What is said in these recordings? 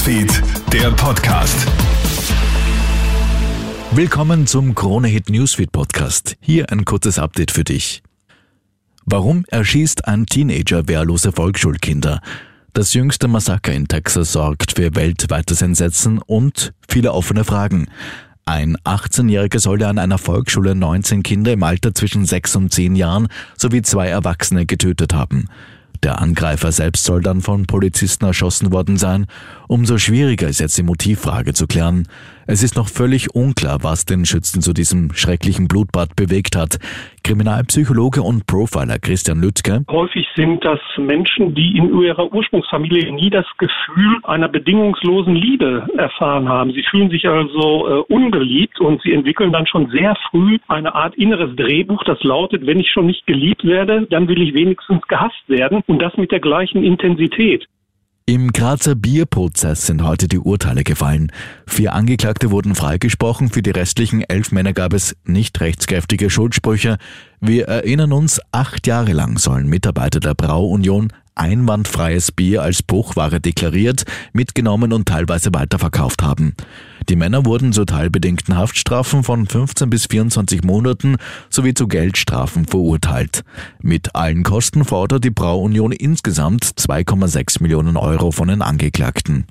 Newsfeed, der Podcast. Willkommen zum Krone Hit Newsfeed Podcast. Hier ein kurzes Update für dich. Warum erschießt ein Teenager wehrlose Volksschulkinder? Das jüngste Massaker in Texas sorgt für weltweites Entsetzen und viele offene Fragen. Ein 18-Jähriger solle an einer Volksschule 19 Kinder im Alter zwischen 6 und 10 Jahren sowie zwei Erwachsene getötet haben. Der Angreifer selbst soll dann von Polizisten erschossen worden sein. Umso schwieriger ist jetzt die Motivfrage zu klären. Es ist noch völlig unklar, was den Schützen zu diesem schrecklichen Blutbad bewegt hat. Kriminalpsychologe und Profiler Christian Lüttke. Häufig sind das Menschen, die in ihrer Ursprungsfamilie nie das Gefühl einer bedingungslosen Liebe erfahren haben. Sie fühlen sich also äh, ungeliebt und sie entwickeln dann schon sehr früh eine Art inneres Drehbuch, das lautet, wenn ich schon nicht geliebt werde, dann will ich wenigstens gehasst werden und das mit der gleichen Intensität. Im Grazer Bierprozess sind heute die Urteile gefallen. Vier Angeklagte wurden freigesprochen, für die restlichen elf Männer gab es nicht rechtskräftige Schuldsprüche. Wir erinnern uns, acht Jahre lang sollen Mitarbeiter der Brauunion einwandfreies Bier als Bruchware deklariert, mitgenommen und teilweise weiterverkauft haben. Die Männer wurden zu teilbedingten Haftstrafen von 15 bis 24 Monaten sowie zu Geldstrafen verurteilt. Mit allen Kosten fordert die Brauunion insgesamt 2,6 Millionen Euro von den Angeklagten.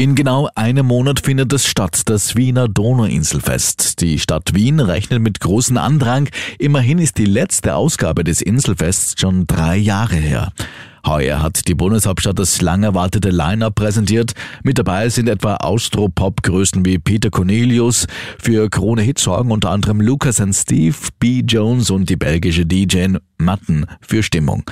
In genau einem Monat findet es statt, das Wiener Donauinselfest. Die Stadt Wien rechnet mit großem Andrang. Immerhin ist die letzte Ausgabe des Inselfests schon drei Jahre her. Heuer hat die Bundeshauptstadt das lang erwartete Line-Up präsentiert. Mit dabei sind etwa Austro-Pop-Größen wie Peter Cornelius. Für Krone Hit sorgen unter anderem Lucas and Steve, B. Jones und die belgische DJ Matten für Stimmung.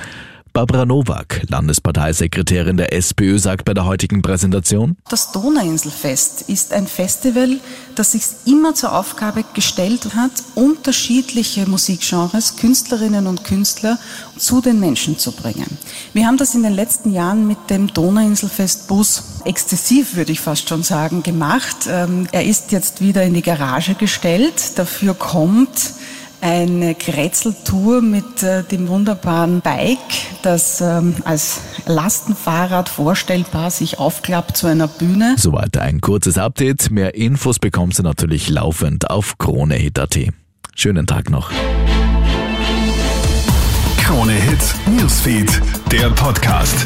Barbara Nowak, Landesparteisekretärin der SPÖ, sagt bei der heutigen Präsentation. Das Donauinselfest ist ein Festival, das sich immer zur Aufgabe gestellt hat, unterschiedliche Musikgenres, Künstlerinnen und Künstler zu den Menschen zu bringen. Wir haben das in den letzten Jahren mit dem Donauinselfest-Bus exzessiv, würde ich fast schon sagen, gemacht. Ähm, er ist jetzt wieder in die Garage gestellt. Dafür kommt eine Grätzeltour mit äh, dem wunderbaren Bike, das ähm, als Lastenfahrrad vorstellbar sich aufklappt zu einer Bühne. Soweit ein kurzes Update. Mehr Infos bekommst du natürlich laufend auf KroneHit.at. Schönen Tag noch. Krone Hit Newsfeed, der Podcast.